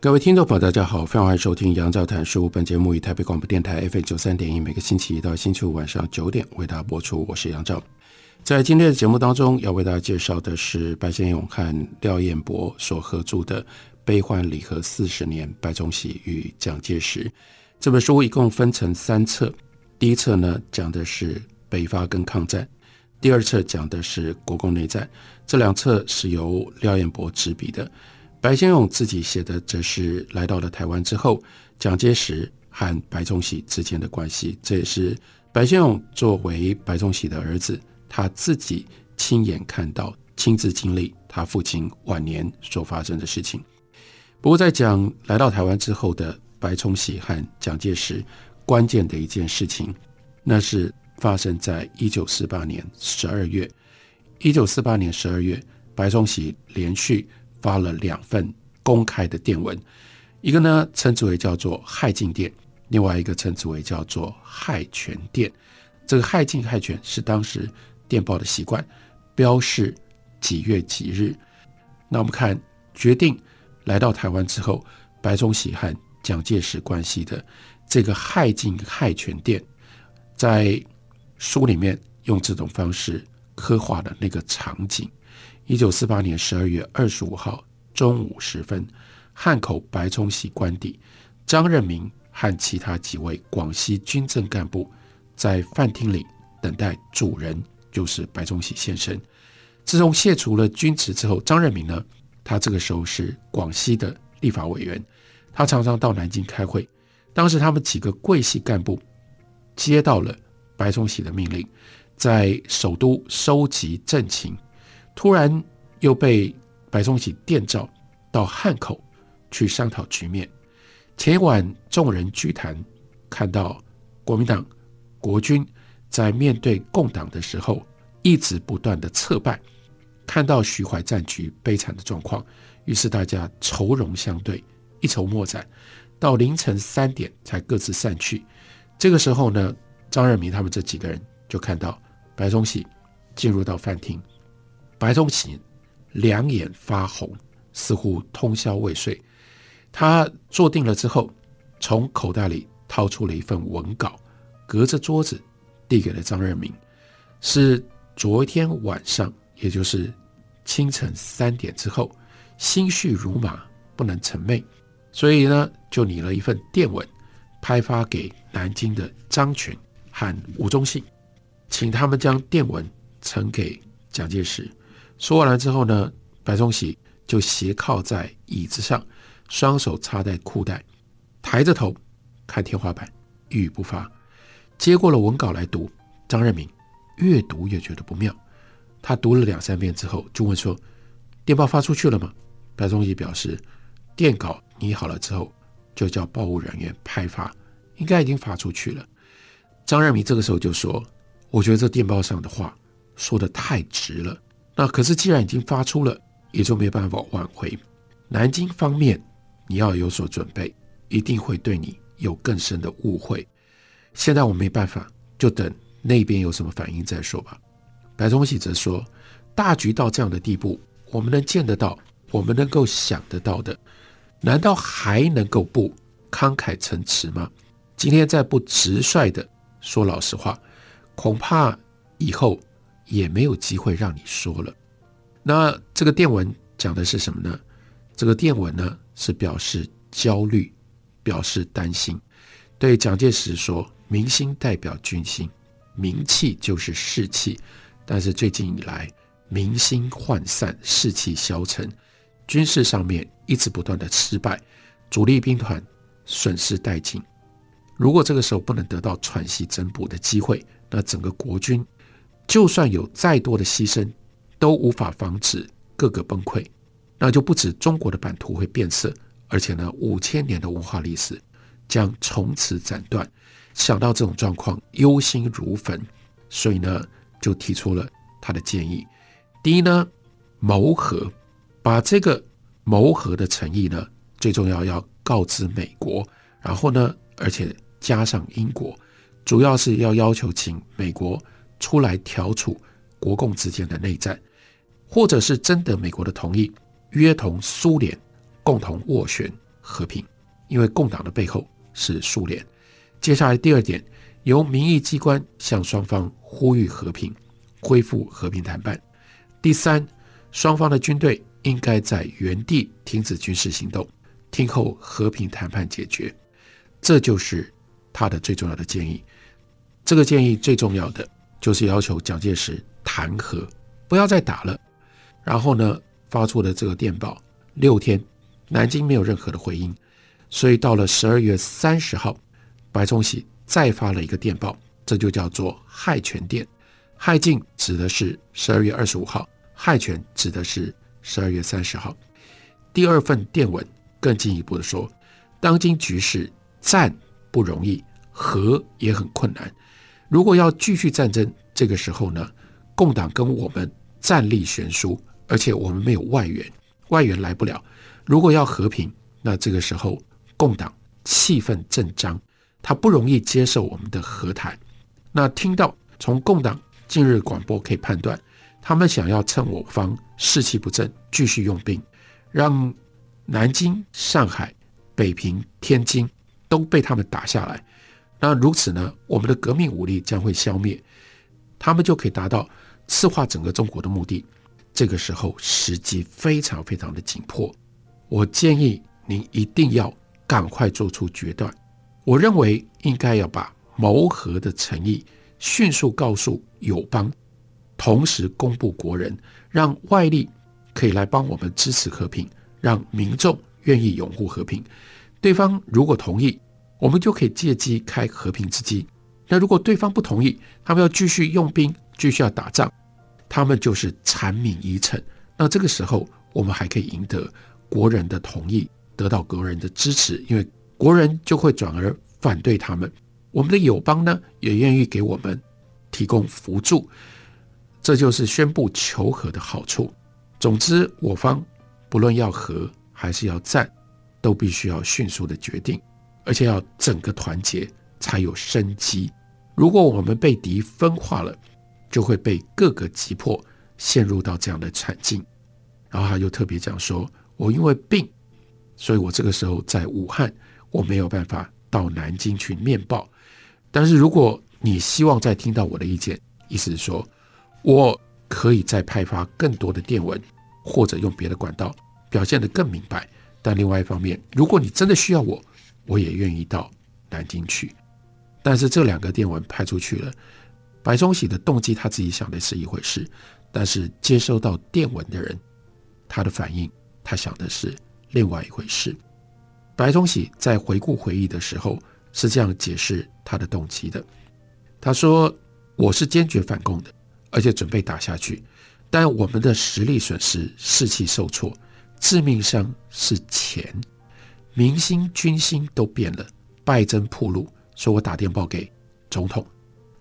各位听众朋友，大家好，非常欢迎收听杨照谈书。本节目以台北广播电台 FM 九三点一，每个星期一到星期五晚上九点为大家播出。我是杨照。在今天的节目当中，要为大家介绍的是白先勇和廖彦博所合著的《悲欢离合四十年：白崇禧与蒋介石》这本书，一共分成三册。第一册呢，讲的是北伐跟抗战；第二册讲的是国共内战。这两册是由廖彦博执笔的。白先勇自己写的，则是来到了台湾之后，蒋介石和白崇禧之间的关系。这也是白先勇作为白崇禧的儿子，他自己亲眼看到、亲自经历他父亲晚年所发生的事情。不过，在讲来到台湾之后的白崇禧和蒋介石，关键的一件事情，那是发生在一九四八年十二月。一九四八年十二月，白崇禧连续。发了两份公开的电文，一个呢称之为叫做“害进电”，另外一个称之为叫做“害权电”。这个“害进”“害权”是当时电报的习惯，标示几月几日。那我们看决定来到台湾之后，白崇禧和蒋介石关系的这个“害进”“害权电”，在书里面用这种方式刻画了那个场景。一九四八年十二月二十五号中午时分，汉口白崇禧官邸，张任民和其他几位广西军政干部在饭厅里等待主人，就是白崇禧先生。自从卸除了军职之后，张任民呢，他这个时候是广西的立法委员，他常常到南京开会。当时他们几个桂系干部接到了白崇禧的命令，在首都收集政情。突然又被白崇禧电召到汉口去商讨局面。前一晚众人聚谈，看到国民党国军在面对共党的时候一直不断的挫败，看到徐淮战局悲惨的状况，于是大家愁容相对，一筹莫展，到凌晨三点才各自散去。这个时候呢，张任民他们这几个人就看到白崇禧进入到饭厅。白崇禧两眼发红，似乎通宵未睡。他坐定了之后，从口袋里掏出了一份文稿，隔着桌子递给了张任民。是昨天晚上，也就是清晨三点之后，心绪如麻，不能成寐，所以呢，就拟了一份电文，拍发给南京的张群和吴忠信，请他们将电文呈给蒋介石。说完了之后呢，白崇禧就斜靠在椅子上，双手插在裤袋，抬着头看天花板，一语不发。接过了文稿来读，张任民越读越觉得不妙。他读了两三遍之后，就问说：“电报发出去了吗？”白崇禧表示：“电稿拟好了之后，就叫报务人员派发，应该已经发出去了。”张任民这个时候就说：“我觉得这电报上的话说的太直了。”那可是，既然已经发出了，也就没办法挽回。南京方面，你要有所准备，一定会对你有更深的误会。现在我没办法，就等那边有什么反应再说吧。白崇禧则说：“大局到这样的地步，我们能见得到，我们能够想得到的，难道还能够不慷慨陈词吗？今天再不直率的说老实话，恐怕以后。”也没有机会让你说了。那这个电文讲的是什么呢？这个电文呢是表示焦虑，表示担心。对蒋介石说：“民心代表军心，民气就是士气。但是最近以来，民心涣散，士气消沉，军事上面一直不断的失败，主力兵团损失殆尽。如果这个时候不能得到喘息增补的机会，那整个国军。”就算有再多的牺牲，都无法防止各个崩溃，那就不止中国的版图会变色，而且呢，五千年的文化历史将从此斩断。想到这种状况，忧心如焚，所以呢，就提出了他的建议。第一呢，谋和，把这个谋和的诚意呢，最重要要告知美国，然后呢，而且加上英国，主要是要要求请美国出来调处国共之间的内战，或者是征得美国的同意，约同苏联共同斡旋和平，因为共党的背后是苏联。接下来第二点，由民意机关向双方呼吁和平，恢复和平谈判。第三，双方的军队应该在原地停止军事行动，听候和平谈判解决。这就是他的最重要的建议。这个建议最重要的就是要求蒋介石谈和，不要再打了。然后呢，发出了这个电报，六天，南京没有任何的回应，所以到了十二月三十号。白崇禧再发了一个电报，这就叫做害权电。害进指的是十二月二十五号，害权指的是十二月三十号。第二份电文更进一步的说，当今局势战不容易，和也很困难。如果要继续战争，这个时候呢，共党跟我们战力悬殊，而且我们没有外援，外援来不了。如果要和平，那这个时候共党气氛正张。他不容易接受我们的和谈。那听到从共党近日广播可以判断，他们想要趁我方士气不振，继续用兵，让南京、上海、北平、天津都被他们打下来。那如此呢，我们的革命武力将会消灭，他们就可以达到赤化整个中国的目的。这个时候时机非常非常的紧迫，我建议您一定要赶快做出决断。我认为应该要把谋和的诚意迅速告诉友邦，同时公布国人，让外力可以来帮我们支持和平，让民众愿意拥护和平。对方如果同意，我们就可以借机开和平之机。那如果对方不同意，他们要继续用兵，继续要打仗，他们就是缠绵已成。那这个时候，我们还可以赢得国人的同意，得到国人的支持，因为。国人就会转而反对他们，我们的友邦呢也愿意给我们提供辅助，这就是宣布求和的好处。总之，我方不论要和还是要战，都必须要迅速的决定，而且要整个团结才有生机。如果我们被敌分化了，就会被各个击破，陷入到这样的惨境。然后他又特别讲说：“我因为病，所以我这个时候在武汉。”我没有办法到南京去面报，但是如果你希望再听到我的意见，意思是说，我可以再派发更多的电文，或者用别的管道表现得更明白。但另外一方面，如果你真的需要我，我也愿意到南京去。但是这两个电文派出去了，白崇禧的动机他自己想的是一回事，但是接收到电文的人，他的反应，他想的是另外一回事。白崇禧在回顾回忆的时候是这样解释他的动机的。他说：“我是坚决反共的，而且准备打下去，但我们的实力损失，士气受挫，致命伤是钱，民心军心都变了，败阵暴露。说我打电报给总统，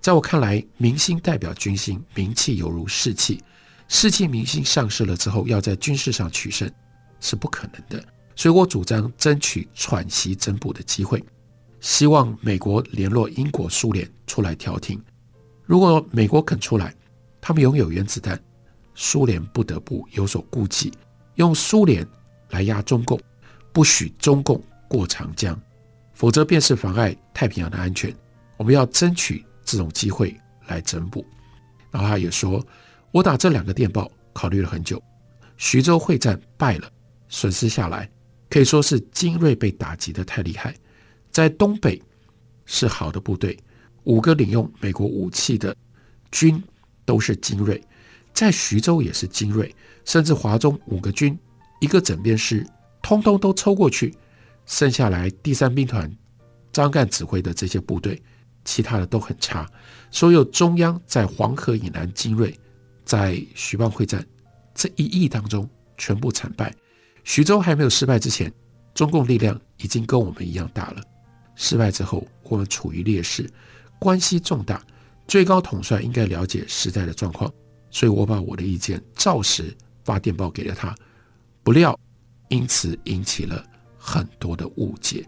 在我看来，民心代表军心，名气犹如士气，士气民心丧失了之后，要在军事上取胜是不可能的。”所以我主张争取喘息增补的机会，希望美国联络英国、苏联出来调停。如果美国肯出来，他们拥有原子弹，苏联不得不有所顾忌，用苏联来压中共，不许中共过长江，否则便是妨碍太平洋的安全。我们要争取这种机会来整补。然后他也说，我打这两个电报考虑了很久，徐州会战败了，损失下来。可以说是精锐被打击得太厉害，在东北是好的部队，五个领用美国武器的军都是精锐，在徐州也是精锐，甚至华中五个军一个整编师，通通都抽过去，剩下来第三兵团张干指挥的这些部队，其他的都很差。所有中央在黄河以南精锐，在徐蚌会战这一役当中全部惨败。徐州还没有失败之前，中共力量已经跟我们一样大了。失败之后，我们处于劣势，关系重大。最高统帅应该了解时代的状况，所以我把我的意见照实发电报给了他。不料，因此引起了很多的误解。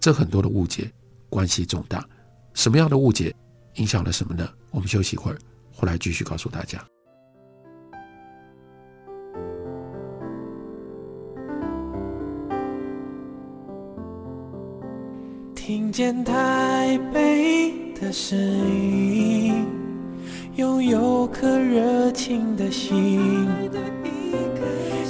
这很多的误解关系重大。什么样的误解影响了什么呢？我们休息一会儿，回来继续告诉大家。听见台北的声音，拥有颗热情的心，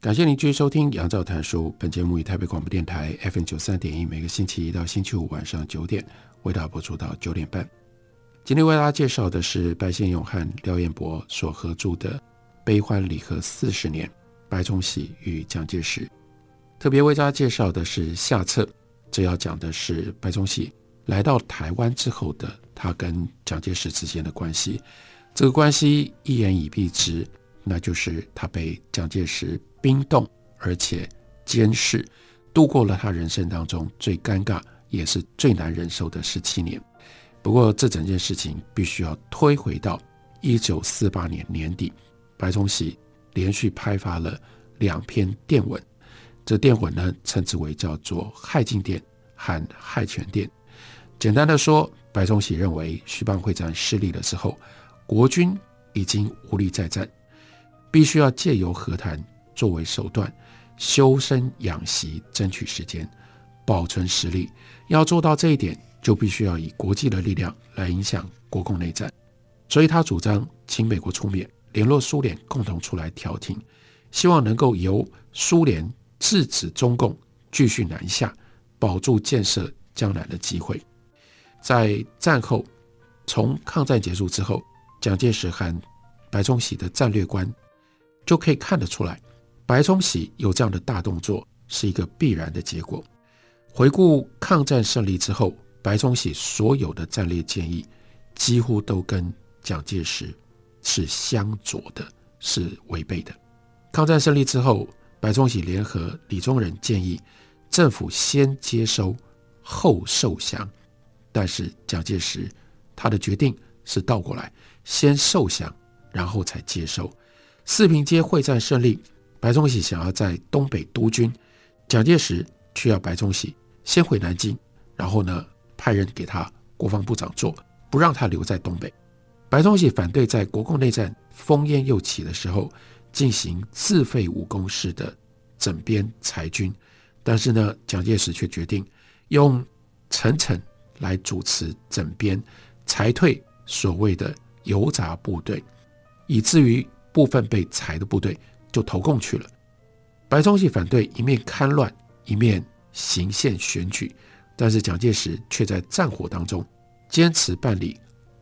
感谢您继续收听《杨照谈书》。本节目以台北广播电台 FM 九三点一，每个星期一到星期五晚上九点为大家播出到九点半。今天为大家介绍的是白先勇和廖彦博所合著的《悲欢离合四十年：白崇禧与蒋介石》。特别为大家介绍的是下册，这要讲的是白崇禧来到台湾之后的他跟蒋介石之间的关系。这个关系一言以蔽之，那就是他被蒋介石。冰冻，而且监视，度过了他人生当中最尴尬也是最难忍受的十七年。不过，这整件事情必须要推回到一九四八年年底，白崇禧连续拍发了两篇电文，这电文呢称之为叫做“害进电”和“害全电”。简单的说，白崇禧认为徐蚌会战失利了之后，国军已经无力再战，必须要借由和谈。作为手段，修身养息，争取时间，保存实力。要做到这一点，就必须要以国际的力量来影响国共内战。所以他主张请美国出面，联络苏联，共同出来调停，希望能够由苏联制止中共继续南下，保住建设江南的机会。在战后，从抗战结束之后，蒋介石和白崇禧的战略观就可以看得出来。白崇禧有这样的大动作是一个必然的结果。回顾抗战胜利之后，白崇禧所有的战略建议几乎都跟蒋介石是相左的，是违背的。抗战胜利之后，白崇禧联合李宗仁建议政府先接收后受降，但是蒋介石他的决定是倒过来，先受降然后才接收。四平街会战胜利。白崇禧想要在东北督军，蒋介石却要白崇禧先回南京，然后呢派人给他国防部长做，不让他留在东北。白崇禧反对在国共内战烽烟又起的时候进行自废武功式的整编裁军，但是呢蒋介石却决定用陈诚来主持整编裁退所谓的油杂部队，以至于部分被裁的部队。就投共去了。白崇禧反对，一面戡乱，一面行宪选举，但是蒋介石却在战火当中坚持办理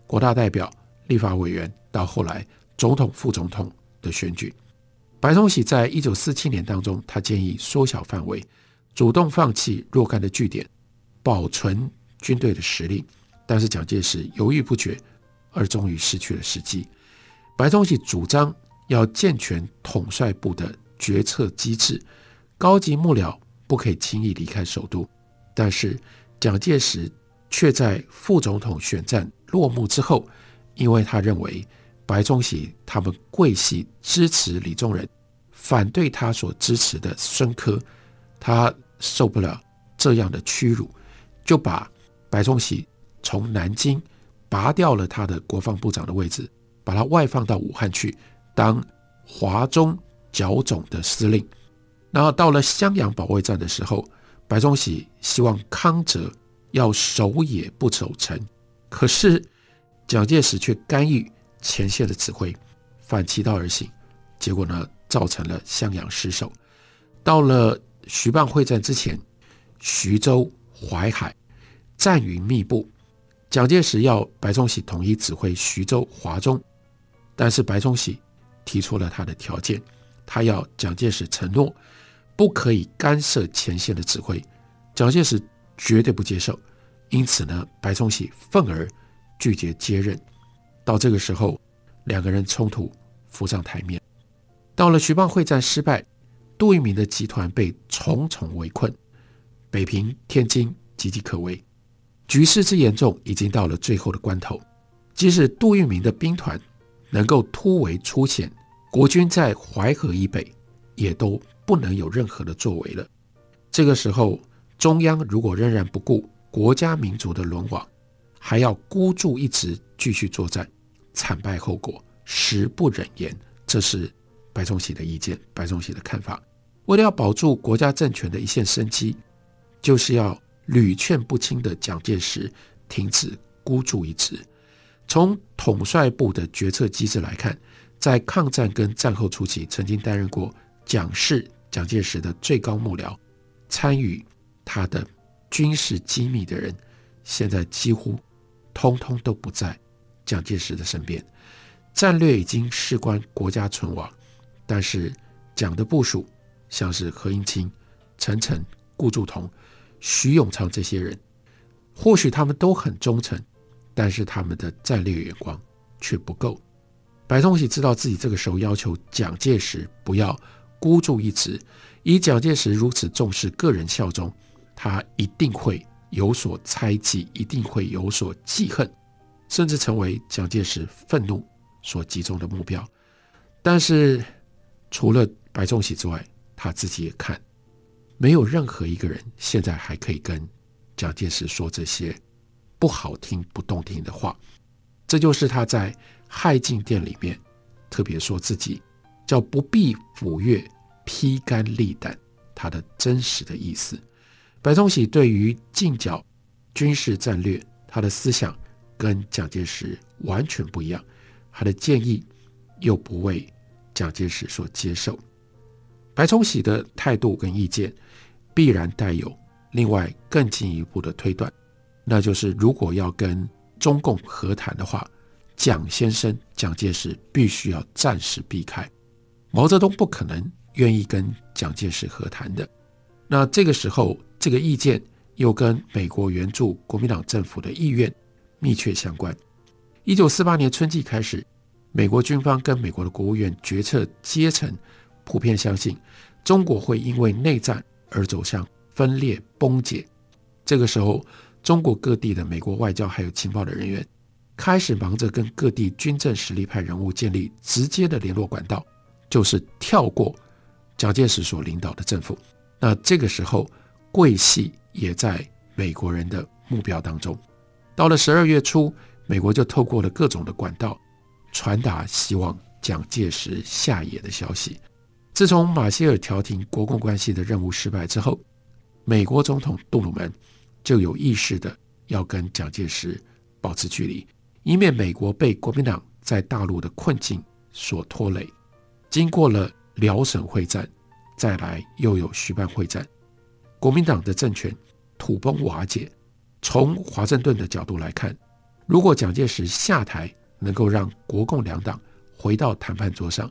国大代表、立法委员，到后来总统、副总统的选举。白崇禧在一九四七年当中，他建议缩小范围，主动放弃若干的据点，保存军队的实力，但是蒋介石犹豫不决，而终于失去了时机。白崇禧主张。要健全统帅部的决策机制，高级幕僚不可以轻易离开首都。但是蒋介石却在副总统选战落幕之后，因为他认为白崇禧他们贵系支持李宗仁，反对他所支持的孙科，他受不了这样的屈辱，就把白崇禧从南京拔掉了他的国防部长的位置，把他外放到武汉去。当华中剿总的司令，然后到了襄阳保卫战的时候，白崇禧希望康哲要守野不守城，可是蒋介石却干预前线的指挥，反其道而行，结果呢，造成了襄阳失守。到了徐蚌会战之前，徐州、淮海战云密布，蒋介石要白崇禧统一指挥徐州、华中，但是白崇禧提出了他的条件，他要蒋介石承诺不可以干涉前线的指挥，蒋介石绝对不接受，因此呢，白崇禧愤而拒绝接任。到这个时候，两个人冲突浮上台面。到了徐蚌会战失败，杜聿明的集团被重重围困，北平、天津岌岌可危，局势之严重已经到了最后的关头。即使杜聿明的兵团能够突围出险，国军在淮河以北也都不能有任何的作为了。这个时候，中央如果仍然不顾国家民族的沦亡，还要孤注一掷继续作战，惨败后果实不忍言。这是。白崇禧的意见，白崇禧的看法，为了要保住国家政权的一线生机，就是要屡劝不听的蒋介石停止孤注一掷。从统帅部的决策机制来看，在抗战跟战后初期，曾经担任过蒋氏蒋介石的最高幕僚，参与他的军事机密的人，现在几乎通通都不在蒋介石的身边，战略已经事关国家存亡。但是，蒋的部属像是何应钦、陈诚、顾祝同、徐永昌这些人，或许他们都很忠诚，但是他们的战略眼光却不够。白崇禧知道自己这个时候要求蒋介石不要孤注一掷，以蒋介石如此重视个人效忠，他一定会有所猜忌，一定会有所记恨，甚至成为蒋介石愤怒所集中的目标。但是，除了白崇禧之外，他自己也看，没有任何一个人现在还可以跟蒋介石说这些不好听、不动听的话。这就是他在害进殿里面特别说自己叫不必抚越，披肝沥胆，他的真实的意思。白崇禧对于进剿军事战略，他的思想跟蒋介石完全不一样，他的建议又不为。蒋介石所接受，白崇禧的态度跟意见，必然带有另外更进一步的推断，那就是如果要跟中共和谈的话，蒋先生蒋介石必须要暂时避开，毛泽东不可能愿意跟蒋介石和谈的。那这个时候，这个意见又跟美国援助国民党政府的意愿密切相关。一九四八年春季开始。美国军方跟美国的国务院决策阶层普遍相信，中国会因为内战而走向分裂崩解。这个时候，中国各地的美国外交还有情报的人员开始忙着跟各地军政实力派人物建立直接的联络管道，就是跳过蒋介石所领导的政府。那这个时候，桂系也在美国人的目标当中。到了十二月初，美国就透过了各种的管道。传达希望蒋介石下野的消息。自从马歇尔调停国共关系的任务失败之后，美国总统杜鲁门就有意识的要跟蒋介石保持距离，以免美国被国民党在大陆的困境所拖累。经过了辽沈会战，再来又有徐蚌会战，国民党的政权土崩瓦解。从华盛顿的角度来看，如果蒋介石下台，能够让国共两党回到谈判桌上，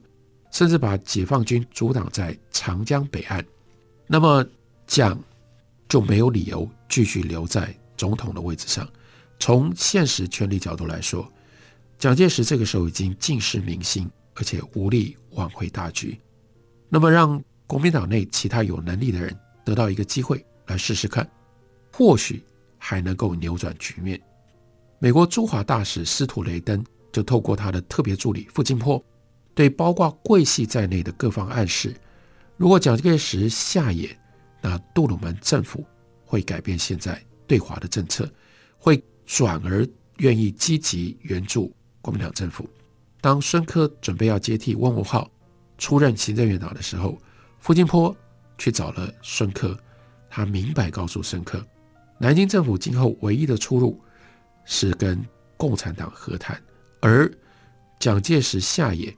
甚至把解放军阻挡在长江北岸，那么蒋就没有理由继续留在总统的位置上。从现实权力角度来说，蒋介石这个时候已经尽失民心，而且无力挽回大局。那么让国民党内其他有能力的人得到一个机会来试试看，或许还能够扭转局面。美国驻华大使司徒雷登。就透过他的特别助理傅金波，对包括桂系在内的各方暗示：如果蒋介石下野，那杜鲁门政府会改变现在对华的政策，会转而愿意积极援助国民党政府。当孙科准备要接替翁文灏出任行政院长的时候，傅金波去找了孙科，他明白告诉孙科，南京政府今后唯一的出路是跟共产党和谈。而蒋介石下野，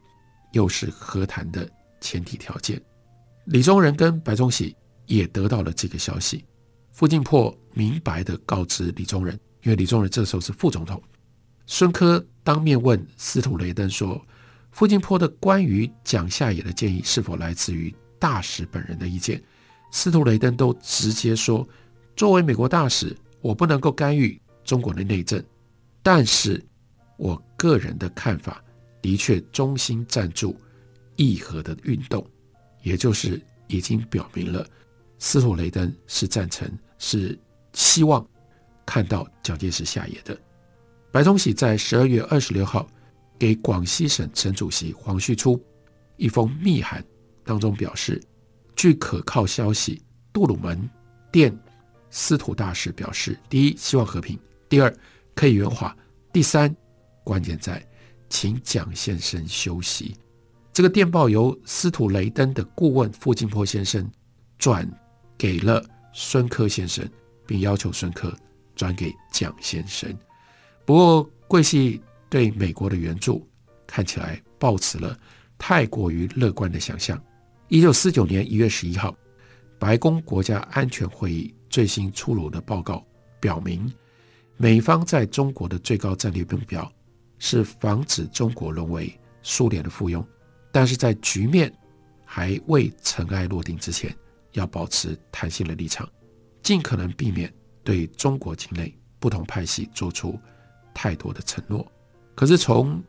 又是和谈的前提条件。李宗仁跟白崇禧也得到了这个消息。傅静坡明白地告知李宗仁，因为李宗仁这时候是副总统。孙科当面问司徒雷登说：“傅静波的关于蒋下野的建议是否来自于大使本人的意见？”司徒雷登都直接说：“作为美国大使，我不能够干预中国的内政，但是我个人的看法的确衷心赞助议和的运动。”也就是已经表明了，司徒雷登是赞成，是希望看到蒋介石下野的。白崇禧在十二月二十六号给广西省省主席黄旭初一封密函当中表示，据可靠消息，杜鲁门电司徒大使表示：第一，希望和平；第二，可以圆滑；第三，关键在请蒋先生休息。这个电报由司徒雷登的顾问傅静波先生转给了孙科先生，并要求孙科转给蒋先生。不过，桂系对美国的援助看起来抱持了太过于乐观的想象。一九四九年一月十一号，白宫国家安全会议最新出炉的报告表明，美方在中国的最高战略目标是防止中国沦为苏联的附庸。但是在局面还未尘埃落定之前，要保持弹性的立场，尽可能避免对中国境内不同派系做出太多的承诺。可是从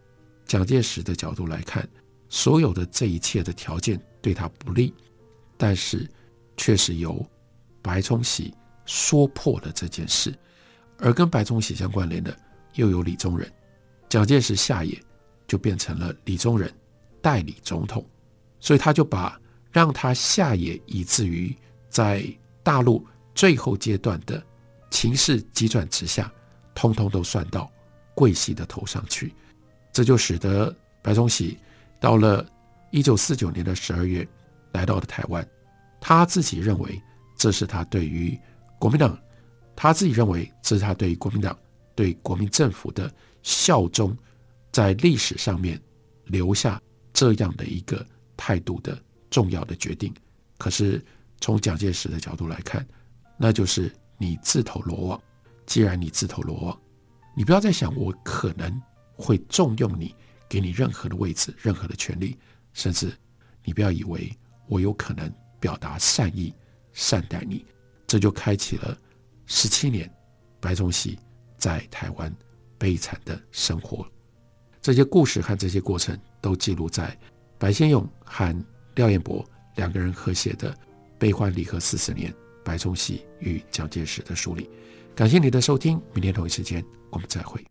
蒋介石的角度来看，所有的这一切的条件对他不利，但是却是由白崇禧说破了这件事，而跟白崇禧相关联的又有李宗仁，蒋介石下野就变成了李宗仁。代理总统，所以他就把让他下野，以至于在大陆最后阶段的情势急转直下，通通都算到桂系的头上去。这就使得白崇禧到了一九四九年的十二月来到了台湾，他自己认为这是他对于国民党，他自己认为这是他对于国民党对国民政府的效忠，在历史上面留下。这样的一个态度的重要的决定，可是从蒋介石的角度来看，那就是你自投罗网。既然你自投罗网，你不要再想我可能会重用你，给你任何的位置、任何的权利，甚至你不要以为我有可能表达善意、善待你。这就开启了十七年白崇禧在台湾悲惨的生活。这些故事和这些过程都记录在白先勇和廖彦博两个人合写的《悲欢离合四十年：白崇禧与蒋介石》的书里。感谢你的收听，明天同一时间我们再会。